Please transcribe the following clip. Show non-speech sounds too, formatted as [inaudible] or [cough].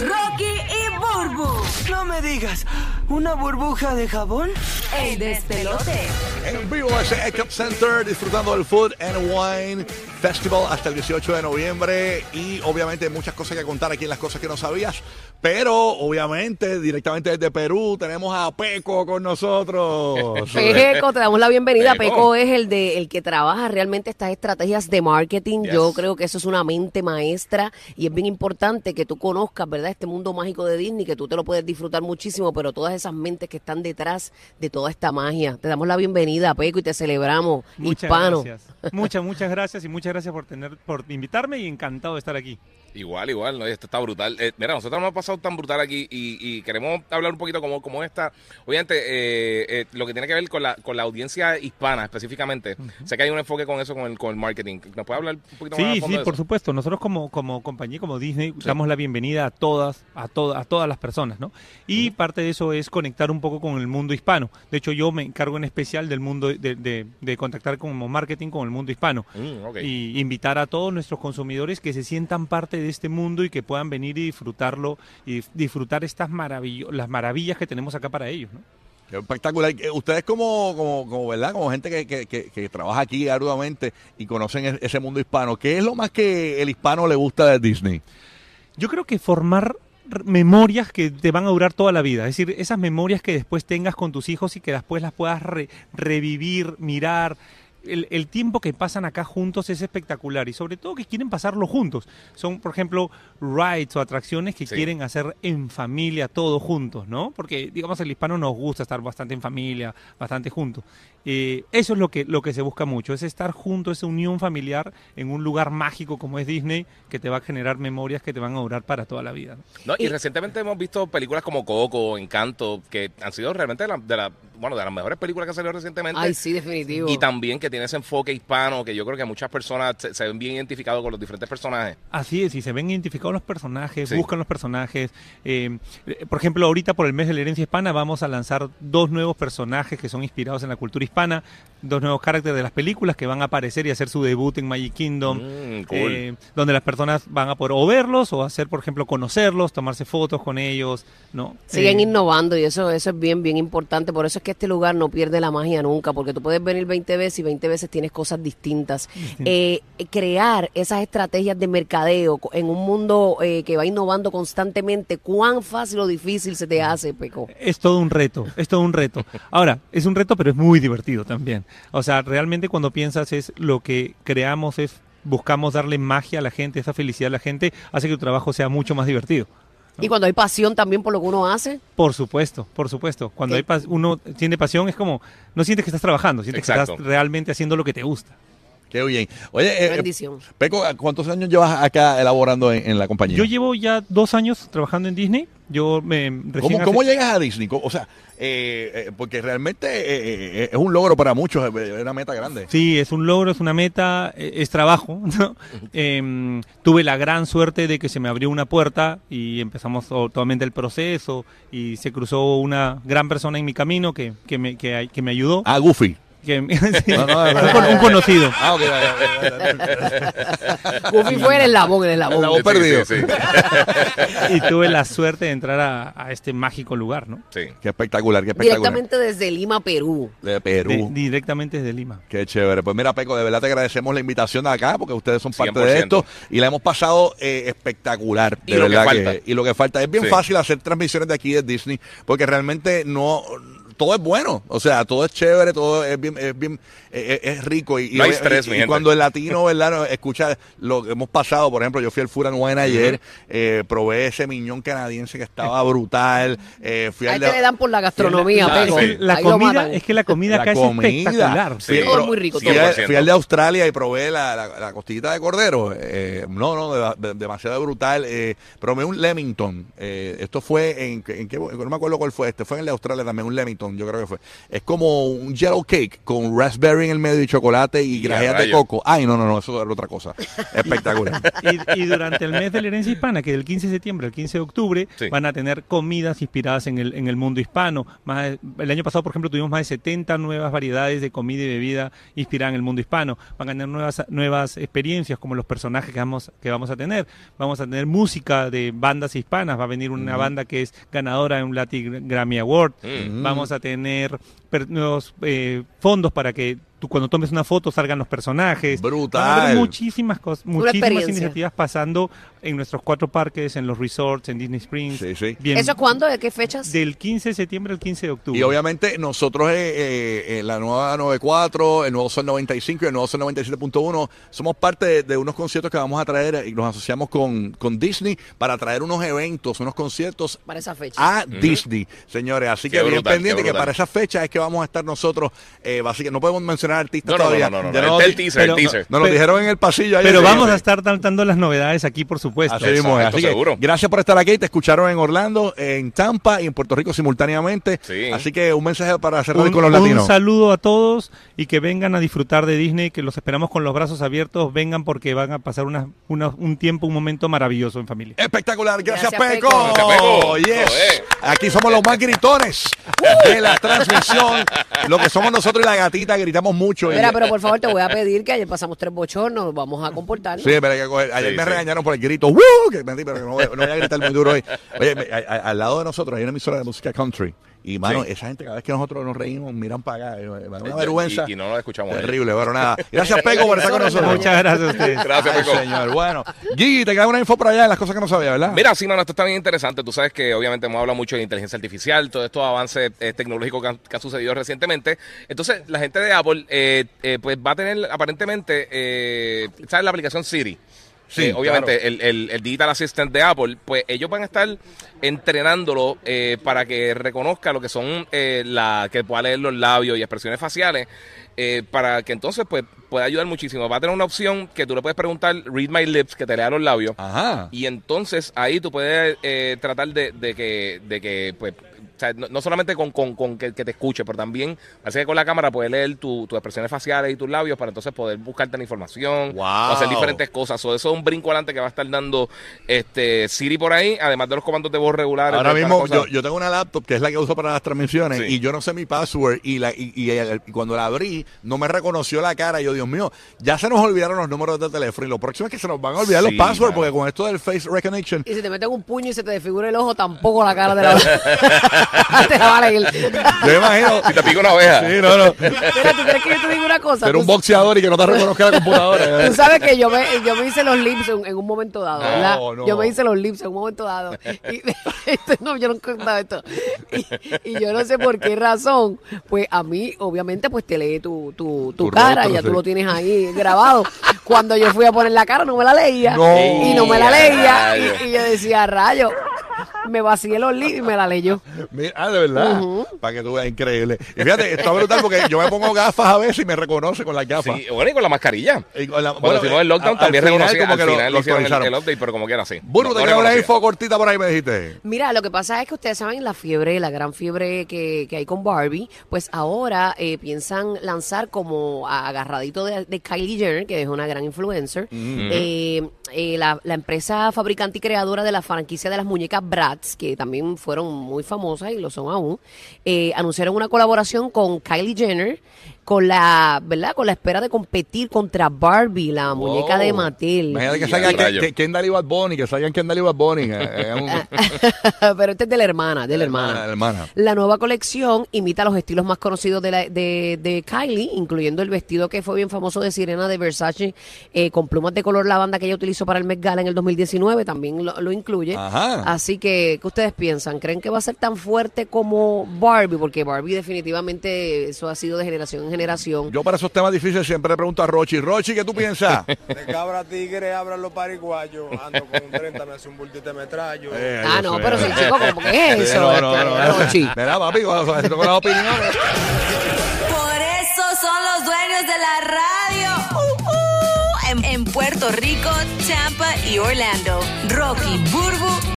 Rocky y Burbu. No me digas, ¿una burbuja de jabón? El despelote. En vivo ese Cup Center disfrutando del Food and Wine Festival hasta el 18 de noviembre y obviamente muchas cosas que contar aquí en las cosas que no sabías, pero obviamente directamente desde Perú tenemos a Peco con nosotros. [laughs] Peco, te damos la bienvenida. Peco. Peco es el de el que trabaja realmente estas estrategias de marketing. Yes. Yo creo que eso es una mente maestra y es bien importante que tú conozcas, ¿verdad? Este mundo mágico de Disney, que tú te lo puedes disfrutar muchísimo, pero todas esas mentes que están detrás de toda esta magia. Te damos la bienvenida, Peco, y te celebramos, Muchas hispano. gracias. Muchas, muchas gracias y muchas gracias por tener, por invitarme y encantado de estar aquí. Igual, igual, ¿no? esto está brutal. Eh, mira, nosotros nos hemos pasado tan brutal aquí y, y queremos hablar un poquito como, como esta. Obviamente, eh, eh, lo que tiene que ver con la, con la audiencia hispana específicamente. Sé que hay un enfoque con eso, con el, con el marketing. ¿Nos puede hablar un poquito más Sí, fondo sí, por supuesto. Nosotros como, como compañía, como Disney, damos la bienvenida a todas, a, todas a todas las personas, ¿no? Y parte de eso es conectar un poco con el mundo hispano. De hecho, yo me encargo en especial del mundo, de, de- de contactar como marketing con el mundo hispano. Mm. Y invitar a todos nuestros consumidores que se sientan parte de este mundo y que puedan venir y disfrutarlo y disfrutar estas maravillo las maravillas que tenemos acá para ellos, espectacular. Eh, Ustedes como, como, como, ¿verdad? Como gente que, que, que- que trabaja aquí arduamente y conocen e- ese mundo hispano, ¿qué es lo más que el hispano le gusta de Disney? Yo creo que formar memorias que te van a durar toda la vida, es decir, esas memorias que después tengas con tus hijos y que después las puedas re- revivir, mirar. El, el tiempo que pasan acá juntos es espectacular y sobre todo que quieren pasarlo juntos. Son, por ejemplo, rides o atracciones que Sí. quieren hacer en familia, todos juntos, ¿no? Porque, digamos, el hispano nos gusta estar bastante en familia, bastante juntos. Eh, eso es lo que, lo que se busca mucho, es estar juntos, esa unión familiar en un lugar mágico como es Disney, que te va a generar memorias que te van a durar para toda la vida. ¿no? No, y, recientemente hemos visto películas como Coco, Encanto, que han sido realmente de, la- de la- bueno, de las mejores películas que han salido recientemente. Ay, sí, definitivo. Y también que tiene ese enfoque hispano, que yo creo que muchas personas se, se ven bien identificados con los diferentes personajes. Así es, y se ven identificados los personajes, Sí. buscan los personajes. eh, eh, por ejemplo, ahorita por el mes de la herencia hispana vamos a lanzar dos nuevos personajes que son inspirados en la cultura hispana, dos nuevos caracteres de las películas que van a aparecer y hacer su debut en Magic Kingdom, Mm, cool. eh, donde las personas van a poder o verlos o hacer, por ejemplo, conocerlos, tomarse fotos con ellos, ¿no? Siguen Eh, innovando y eso, eso es bien, bien importante. Por eso es que este lugar no pierde la magia nunca, porque tú puedes venir 20 veces y 20 veces tienes cosas distintas. Eh, crear esas estrategias de mercadeo en un mundo eh, que va innovando constantemente, ¿cuán fácil o difícil se te hace, Peco? Es todo un reto, es todo un reto. Ahora, es un reto, pero es muy divertido también. O sea, realmente cuando piensas es lo que creamos es buscamos darle magia a la gente, esa felicidad a la gente, hace que tu trabajo sea mucho más divertido. Y cuando hay pasión también por lo que uno hace, Por supuesto, por supuesto. Cuando ¿Qué? hay uno tiene pasión es como, no sientes que estás trabajando, sientes que estás realmente haciendo lo que te gusta. Qué bien. Oye, eh, bendición. Peco, ¿cuántos años llevas acá elaborando en, en la compañía? Yo llevo ya dos años trabajando en Disney. Yo me ¿Cómo, hace- cómo llegas a Disney? ¿Cómo- O sea, eh, eh, porque realmente eh, eh, es un logro para muchos, es una meta grande. Sí, es un logro, es una meta, eh, es trabajo. [laughs] ¿no? [laughs] Em, tuve la gran suerte de que se me abrió una puerta y empezamos to- totalmente el proceso y se cruzó una gran persona en mi camino que, que, me, que, que me ayudó. Ah, Goofy. Que- [laughs] sí, No, no, no, un, no. con- un conocido. Ah, ok. [laughs] Goofy fue el eslabón, el eslabón. La voz perdido. Sí, sí, [laughs] sí. Y tuve la suerte de entrar a, a este mágico lugar, ¿no? Sí. Qué espectacular, qué espectacular. Directamente desde Lima, Perú. De Perú. De- directamente desde Lima. Qué chévere. Pues mira, Peco, de verdad te agradecemos la invitación de acá porque ustedes son parte 100%. de esto y la hemos pasado eh, espectacular. Y De lo que verdad falta. y lo que falta. Es bien Sí. fácil hacer transmisiones de aquí de Disney porque realmente no. Todo es bueno, o sea, todo es chévere, todo es bien, es bien, eh, es, es rico y, No hay estrés, y mi gente. cuando el latino, verdad, escucha lo que hemos pasado, por ejemplo, yo fui al and Wine ayer, eh, probé ese miñón canadiense que estaba brutal, eh, fui Ahí al te le dan por la gastronomía, sí. La Ahí lo comida, es que la comida acá es espectacular. Sí. Todo es muy rico, Fui, todo. al- 100%. fui al de Australia y probé la, la, la costillita de cordero. Eh, no, no, de- de- demasiado brutal. Eh, probé un Lemington. Eh, esto fue en, en qué- no me acuerdo cuál fue este. Fue en el de Australia también, un Lemington. Yo creo que fue. Es como un yellow cake con raspberry en el medio y chocolate y grajeas de coco. Ay, no, no, no, eso era otra cosa. Espectacular. [laughs] Y, y durante el mes de la herencia hispana, que del 15 de septiembre al 15 de octubre, Sí. van a tener comidas inspiradas en el, en el mundo hispano. Más el año pasado, por ejemplo, tuvimos más de 70 nuevas variedades de comida y bebida inspirada en el mundo hispano. Van a tener nuevas, nuevas experiencias como los personajes que vamos, que vamos a tener. Vamos a tener música de bandas hispanas. Va a venir una banda que es ganadora de un Latin Grammy Award. Mm. Vamos a tener per- nuevos eh, fondos para que tú cuando tomes una foto salgan los personajes. Brutal. Van a haber muchísimas cosas, muchísimas iniciativas pasando en nuestros cuatro parques, en los resorts, en Disney Springs. Sí, sí. Bien, ¿Eso es cuándo? ¿De qué fechas? Del 15 de septiembre al 15 de octubre. Y obviamente nosotros, eh, eh, eh, la nueva 94, el nuevo Sol 95 y el nuevo Sol 97.1, somos parte de, de unos conciertos que vamos a traer y nos asociamos con, con Disney para traer unos eventos, unos conciertos Para esa fecha. a Disney, señores. Así Qué que bien pendiente que para esa fecha es que vamos a estar nosotros. Eh, básicamente, no podemos mencionar artistas No, no, no, todavía. no, no, no, el- nos el di- teaser, el pero- teaser. Nos lo dijeron en el pasillo. ayer. Pero vamos a estar dando las novedades aquí, por supuesto. Así mismo Así que seguro. gracias por estar aquí. Te escucharon en Orlando, en Tampa y en Puerto Rico simultáneamente. Sí. Así que un mensaje para cerrar Un, con los un latinos. saludo a todos y que vengan a disfrutar de Disney, que los esperamos con los brazos abiertos. Vengan porque van a pasar una- una- un tiempo, un momento maravilloso en familia. Espectacular, gracias, Gracias, Peco. Peco. Gracias, Peco. Yes. Joder. Aquí somos los más gritones de la transmisión. Lo que somos nosotros y la gatita, gritamos mucho. Mira, pero por favor te voy a pedir que ayer pasamos tres bochornos, vamos a comportarnos. Sí, pero hay que coger- Ayer Sí, me sí. regañaron por el grito. ¡Woo! Que pero que no voy, no voy a gritar muy duro hoy. Oye, me- a- a- al lado de nosotros hay una emisora de música country. Y, mano, Sí. esa gente, cada vez que nosotros nos reímos, miran para acá. eh, Una vergüenza. Y, y no lo escuchamos. Terrible, pero nada. Gracias, Peco, por estar con nosotros. Muchas gracias a ustedes. Gracias, Ay, Peco. señor. Bueno, Gigi, te queda una info por allá de las cosas que no sabía, ¿verdad? Mira, sí, mano, esto está bien interesante. Tú sabes que obviamente hemos hablado mucho de inteligencia artificial, todos estos avances eh, tecnológicos que han, que han sucedido recientemente. Entonces, la gente de Apple, eh, eh, pues va a tener aparentemente, eh, ¿sabes? La aplicación Siri. Sí, Eh, obviamente, claro. el, el- el Digital Assistant de Apple, pues ellos van a estar entrenándolo eh, para que reconozca lo que son eh, la que pueda leer los labios y expresiones faciales, eh, para que entonces pues pueda ayudar muchísimo. Va a tener una opción que tú le puedes preguntar, read my lips, que te lea los labios. Ajá. Y entonces ahí tú puedes tratar de, de que, de que pues, o sea, no, no solamente con, con, con que, que te escuche, pero también, parece que con la cámara puedes leer tu- tus expresiones faciales y tus labios para entonces poder buscarte la información Wow. o hacer diferentes cosas. O eso es un brinco adelante que va a estar dando este Siri por ahí, además de los comandos de voz regulares. Ahora mismo yo, yo tengo una laptop que es la que uso para las transmisiones Sí. y yo no sé mi password y, la, y, y el- y cuando la abrí no me reconoció la cara y yo, Dios mío, ya se nos olvidaron los números de teléfono y lo próximo es que se nos van a olvidar Sí, los passwords porque con esto del face recognition Y si te meten un puño y se te desfigura el ojo, tampoco la cara de la [laughs] [laughs] [laughs] te la va a leer. yo me imagino Si te pica una oveja. sí, no, no, Mira, ¿tú crees que yo te digo una cosa? ser un boxeador y que no te reconozca la computadora [laughs] Tú sabes que yo me, yo me hice los lips en, en un momento dado, No, ¿verdad? no. Yo me hice los lips en un momento dado. Y, [laughs] esto no, yo no he contado esto. Y, y yo no sé por qué razón, pues a mí, obviamente, pues te lee tu, tu, tu, Tu cara, rostro, ya sí. tú lo tienes ahí grabado. Cuando yo fui a poner la cara, no me la leía. No. Y no me la leía. Y yo decía, rayo, me vacié los lips y me la leyó. Mira, ah, de verdad. Para que tú veas, increíble. Y fíjate, está brutal porque yo me pongo gafas a veces y me reconoce con las gafas. Sí, bueno, y con la mascarilla. Y con la- Cuando bueno, hicimos el lockdown al- también al final reconocí, como al que lo- final lo hicieron el, actualizaron. el update, pero como quiera sí. Burbu, No- te no una info cortita por ahí, me dijiste. Mira, lo que pasa es que ustedes saben la fiebre, la gran fiebre que, que hay con Barbie, pues ahora eh, piensan lanzar como agarradito de, de Kylie Jenner, que es una gran influencer, eh, eh, la, la empresa fabricante y creadora de la franquicia de las muñecas Que también fueron muy famosas y lo son aún, eh, anunciaron una colaboración con Kylie Jenner con la, ¿verdad? Con la espera de competir contra Barbie, la muñeca de Mattel. Imagínate que salgan Kendall y Bad Bunny, que salgan Kendall y Bad Bunny. eh, eh, un- [laughs] Pero este es de la hermana, de la hermana, hermana. la hermana. La nueva colección imita los estilos más conocidos de, la- de, de Kylie, incluyendo el vestido que fue bien famoso de Sirena de Versace, eh, con plumas de color lavanda que ella utilizó para el Met Gala en el 2019, también lo, lo incluye. Ajá. Así que, ¿qué ustedes piensan? ¿Creen que va a ser tan fuerte como Barbie? Porque Barbie definitivamente eso ha sido de generación en generación. Yo para esos temas difíciles siempre le pregunto a Rochi. Rochi, ¿qué tú piensas? [laughs] De cabra tigre abran los pariguayos. Ando con un 30, me hace un bultito de metrallo. Eh, ah, no, sé. pero si chico, ¿cómo que es Sí, eso? no, no, no, no. Rochi? Mira, papi, tocan las opiniones. Por eso son los dueños de la radio. Uh, uh, en, en Puerto Rico, Tampa y Orlando. Rocky, Burbu